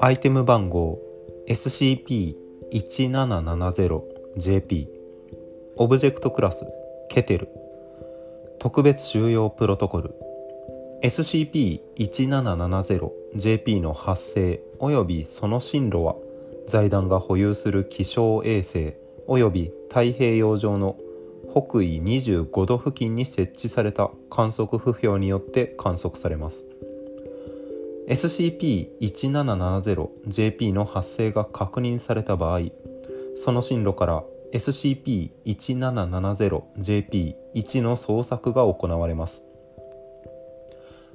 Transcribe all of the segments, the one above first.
アイテム番号 SCP-1770JP オブジェクトクラスケテル。特別収容プロトコル。SCP-1770JP の発生及びその進路は財団が保有する気象衛星及び太平洋上の北緯25度付近に設置された観測不評によって観測されます。SCP-1770JP の発生が確認された場合その進路から SCP-1770JP1 の捜索が行われます。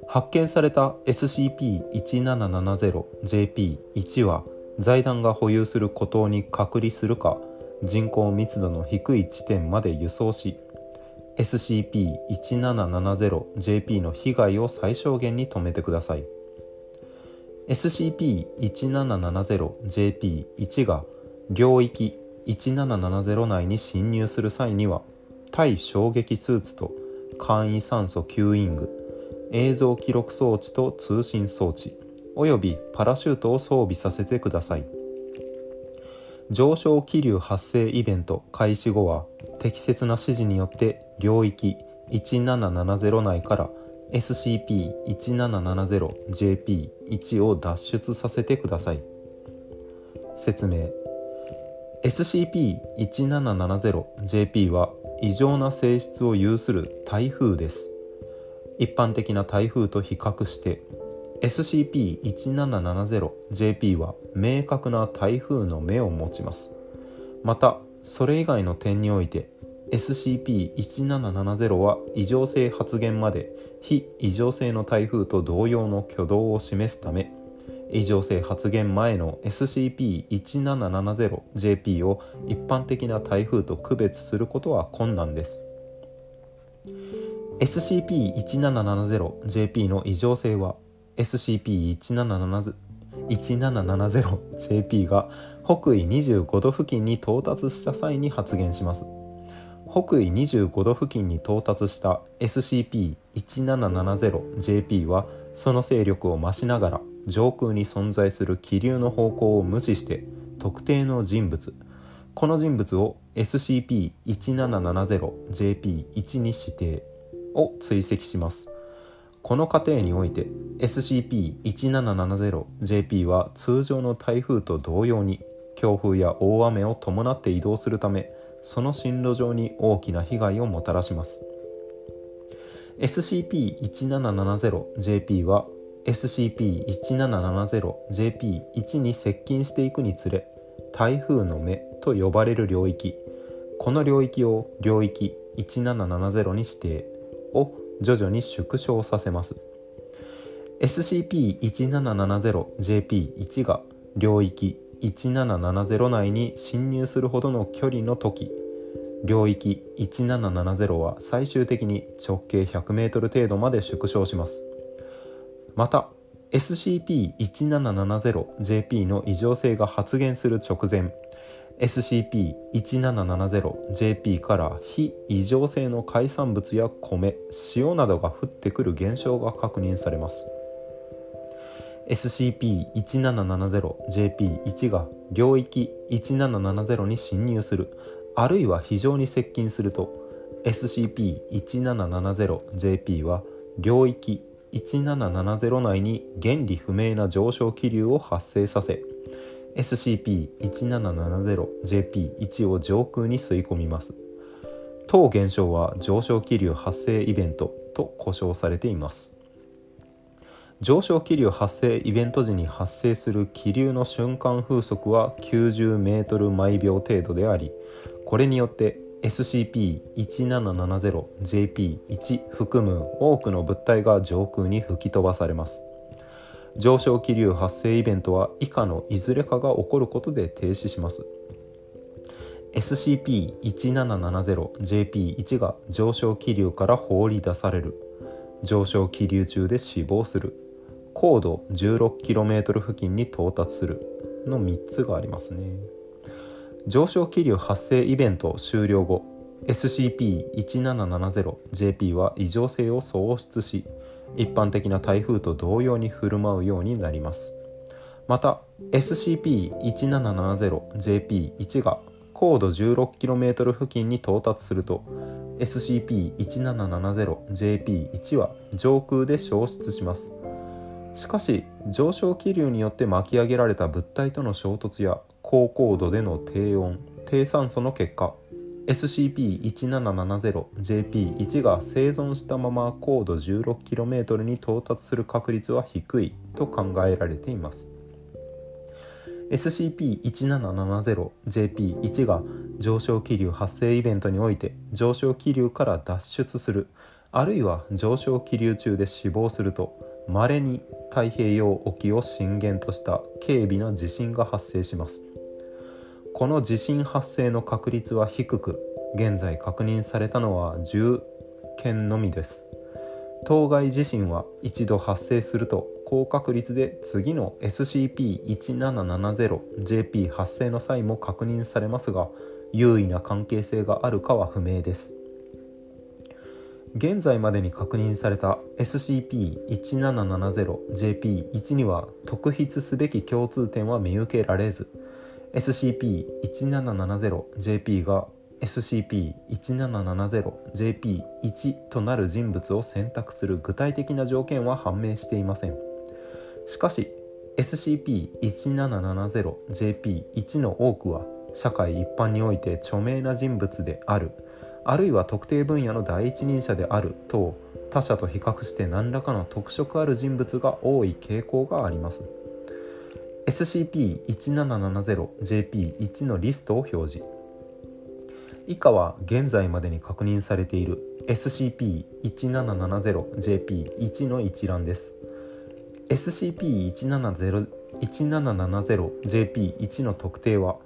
発見された SCP-1770JP1 は財団が保有する孤島に隔離するか人口密度の低い地点まで輸送し SCP-1770JP の被害を最小限に止めてください。SCP-1770JP1 が領域1770内に侵入する際には対衝撃スーツと簡易酸素吸引具映像記録装置と通信装置およびパラシュートを装備させてください。上昇気流発生イベント開始後は適切な指示によって領域1770内から SCP-1770JP1 を脱出させてください。説明。SCP-1770JP は異常な性質を有する台風です。一般的な台風と比較して SCP-1770JP は明確な台風の目を持ちます。またそれ以外の点において SCP-1770 は異常性発現まで非異常性の台風と同様の挙動を示すため異常性発現前の SCP-1770JP を一般的な台風と区別することは困難です。SCP-1770JP の異常性は SCP-1770JP が北緯25度付近に到達した際に発現します。北緯25度付近に到達した SCP-1770JP はその勢力を増しながら上空に存在する気流の方向を無視して特定の人物この人物を SCP-1770JP1 に指定を追跡します。この過程において SCP-1770JP は通常の台風と同様に強風や大雨を伴って移動するためその進路上に大きな被害をもたらします。SCP-1770JP は SCP-1770JP1 に接近していくにつれ台風の目と呼ばれる領域この領域を領域1770に指定を徐々に縮小させます。SCP-1770JP1 が領域1770内に侵入するほどの距離の時領域1770は最終的に直径 100m 程度まで縮小します。また SCP-1770JP の異常性が発現する直前 SCP-1770JP から非異常性の海産物や米塩などが降ってくる現象が確認されます。SCP-1770JP1 が領域1770に侵入するあるいは非常に接近すると SCP-1770JP は領域1770内に原理不明な上昇気流を発生させ SCP-1770JP1 を上空に吸い込みます。当現象は上昇気流発生イベントと呼称されています。上昇気流発生イベント時に発生する気流の瞬間風速は90メートル毎秒程度でありこれによって SCP-1770JP1 含む多くの物体が上空に吹き飛ばされます。上昇気流発生イベントは以下のいずれかが起こることで停止します。SCP-1770JP1 が上昇気流から放り出される。上昇気流中で死亡する。高度 16km 付近に到達する。の3つがありますね。上昇気流発生イベント終了後 SCP-1770JP は異常性を喪失し一般的な台風と同様に振る舞うようになります。また SCP-1770JP1 が高度 16km 付近に到達すると SCP-1770JP1 は上空で消失します。しかし上昇気流によって巻き上げられた物体との衝突や高高度での低温低酸素の結果 SCP-1770JP1 が生存したまま高度 16km に到達する確率は低いと考えられています。SCP-1770JP1 が上昇気流発生イベントにおいて上昇気流から脱出するあるいは上昇気流中で死亡すると稀に太平洋沖を震源とした軽微な地震が発生します。この地震発生の確率は低く現在確認されたのは10件のみです。当該地震は一度発生すると高確率で次の SCP-1770JP 発生の際も確認されますが優位な関係性があるかは不明です。現在までに確認された SCP-1770JP1 には特筆すべき共通点は見受けられず SCP-1770JP が SCP-1770JP1 となる人物を選択する具体的な条件は判明していません。しかし SCP-1770JP1 の多くは社会一般において著名な人物であるあるいは特定分野の第一人者である等他者と比較して何らかの特色ある人物が多い傾向があります。SCP-1770JP1 のリストを表示。以下は現在までに確認されている SCP-1770JP1 の一覧です。SCP-1770JP1 の特定は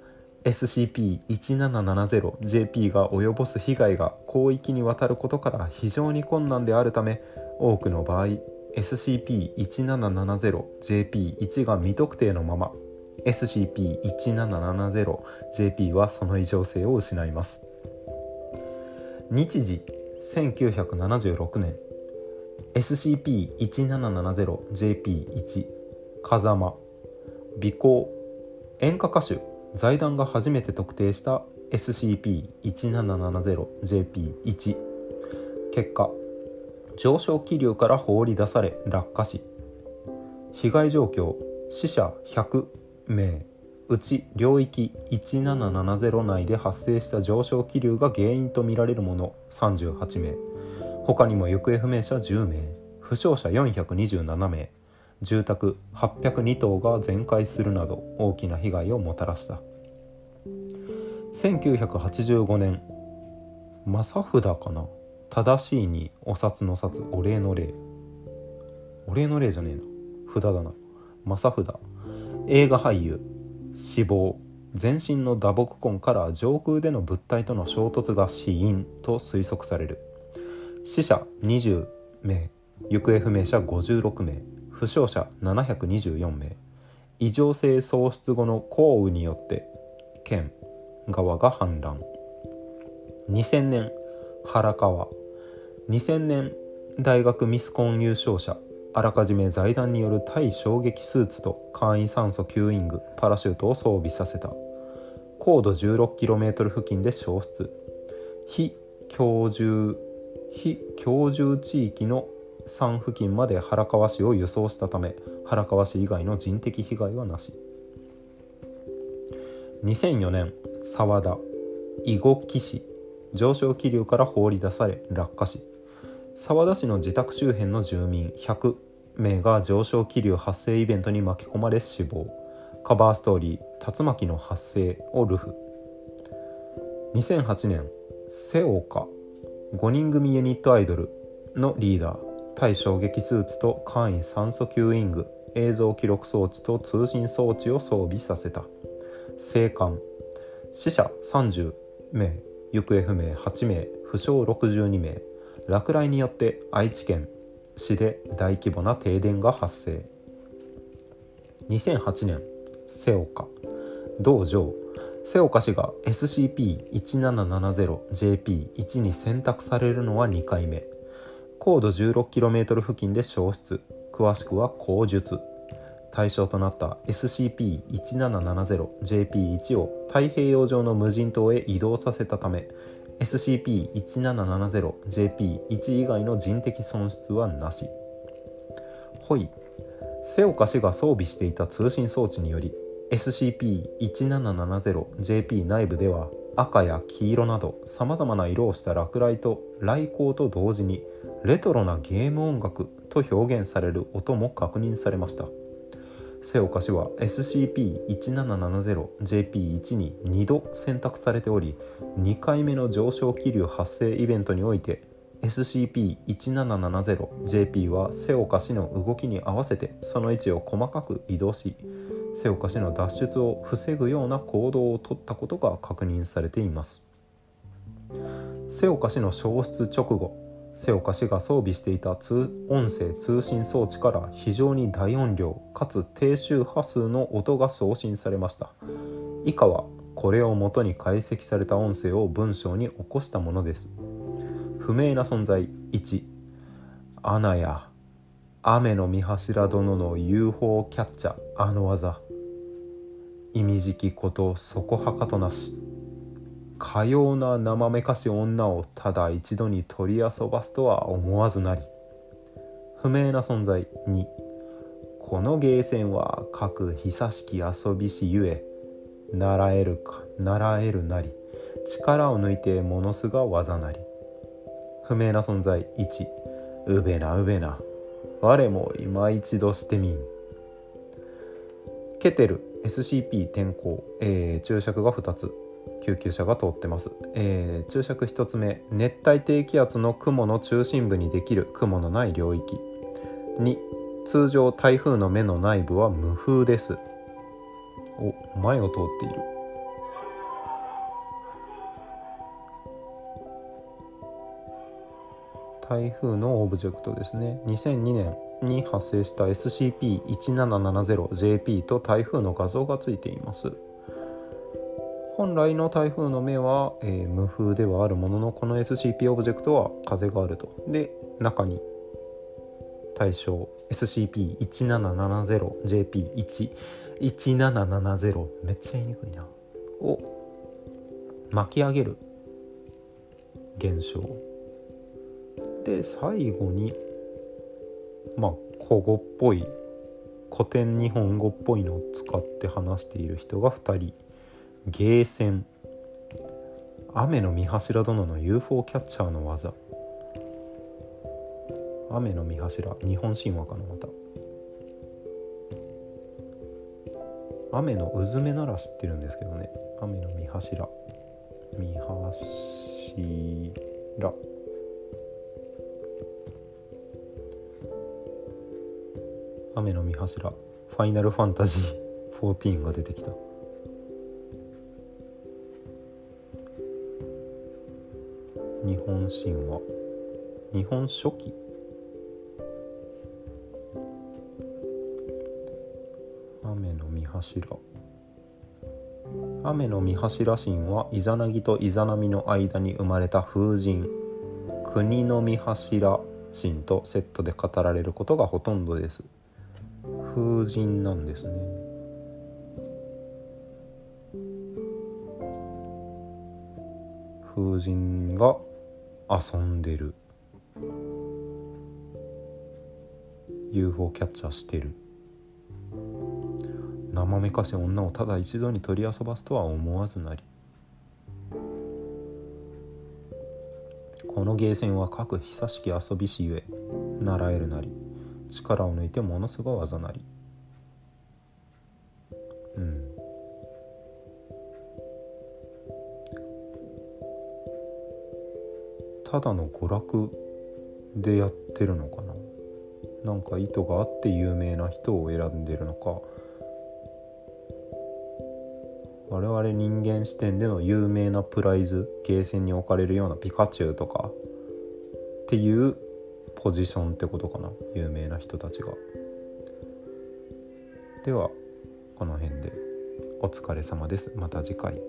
SCP-1770JP が及ぼす被害が広域にわたることから非常に困難であるため多くの場合 SCP-1770JP1 が未特定のまま。SCP-1770JP はその異常性を失います。日時1976年。SCP-1770JP1 風間。尾行。演歌歌手。財団が初めて特定した SCP-1770JP1 結果。上昇気流から放り出され落下し被害状況死者100名うち領域1770内で発生した上昇気流が原因とみられるもの38名。他にも行方不明者10名負傷者427名住宅802棟が全壊するなど大きな被害をもたらした。1985年正札かな？正しいにお札の札お礼の礼。お礼の礼じゃねえな。札だな。正札。映画俳優死亡全身の打撲痕から上空での物体との衝突が死因と推測される。死者20名。行方不明者56名。負傷者724名。異常性喪失後の降雨によって県川が氾濫。2000年原川。2000年大学ミスコン優勝者あらかじめ財団による対衝撃スーツと簡易酸素吸引具パラシュートを装備させた。高度 16km 付近で消失。非居住非居住地域の山付近まで原川市を輸送したため原川市以外の人的被害はなし。2004年沢田囲碁棋士。上昇気流から放り出され落下し沢田市の自宅周辺の住民100名が上昇気流発生イベントに巻き込まれ死亡。カバーストーリー「竜巻の発生」をルフ。2008年セオカ5人組ユニットアイドルのリーダー対衝撃スーツと簡易酸素吸引具映像記録装置と通信装置を装備させた。生還。死者30名。行方不明8名負傷62名落雷によって愛知県市で大規模な停電が発生。2008年瀬岡。道場瀬岡氏が SCP-1770JP1 に選択されるのは2回目。高度 16km 付近で消失。詳しくは口述。対象となった SCP-1770JP1 を太平洋上の無人島へ移動させたため SCP-1770JP1 以外の人的損失はなし。ホイ瀬岡氏が装備していた通信装置により SCP-1770JP 内部では赤や黄色などさまざまな色をした落雷と雷光と同時にレトロなゲーム音楽と表現される音も確認されました。瀬岡氏は SCP-1770JP1 に2度選択されており2回目の上昇気流発生イベントにおいて SCP-1770JP は瀬岡氏の動きに合わせてその位置を細かく移動し瀬岡氏の脱出を防ぐような行動をとったことが確認されています。瀬岡氏の消失直後瀬岡氏が装備していた通音声通信装置から非常に大音量かつ低周波数の音が送信されました。以下はこれをもとに解析された音声を文章に起こしたものです。不明な存在。1アナや雨の御柱殿の UFO キャッチャー。あの技。意味じきことそこはかとなし。かような生めかし女をただ一度に取り遊ばすとは思わずなり不明な存在2このゲーセンは各久しき遊びしゆえ習えるか習えるなり力を抜いてものすが技なり。不明な存在1うべなうべな我も今一度してみん。ケテル SCP 転校、えー、注釈が2つ。救急車が通ってます、えー、注釈1つ目。熱帯低気圧の雲の中心部にできる。雲のない領域。2通常台風の目の内部は無風です。お前を通っている。台風のオブジェクトですね。2002年に発生した SCP-1770JP と台風の画像がついています。本来の台風の目は、えー、無風ではあるもののこの SCP オブジェクトは風があると。で中に対象 SCP-1770JP11770 めっちゃ言いにくいな。を巻き上げる現象。で最後にまあ古語っぽい古典日本語っぽいのを使って話している人が2人。ゲーセン。雨の御柱殿の UFO キャッチャーの技。雨の御柱。日本神話かなまた。雨のうずめなら知ってるんですけどね。雨の御柱。御柱。雨の御柱。ファイナルファンタジー。14が出てきた。日本神話。日本書紀。雨の御柱。雨の御柱神はイザナギとイザナミの間に生まれた風神。国の御柱神とセットで語られることがほとんどです。風神なんですね。風神が遊んでる。UFO キャッチャーしてる。生めかし女をただ一度に取り遊ばすとは思わずなり。このゲーセンは各久しき遊びしゆえ習えるなり力を抜いてものすごい技なり。ただの娯楽でやってるのかな？なんか意図があって有名な人を選んでるのか。我々人間視点での有名なプライズゲーセンに置かれるようなピカチュウとか。っていうポジションってことかな？有名な人たちが。ではこの辺でお疲れ様です。また次回。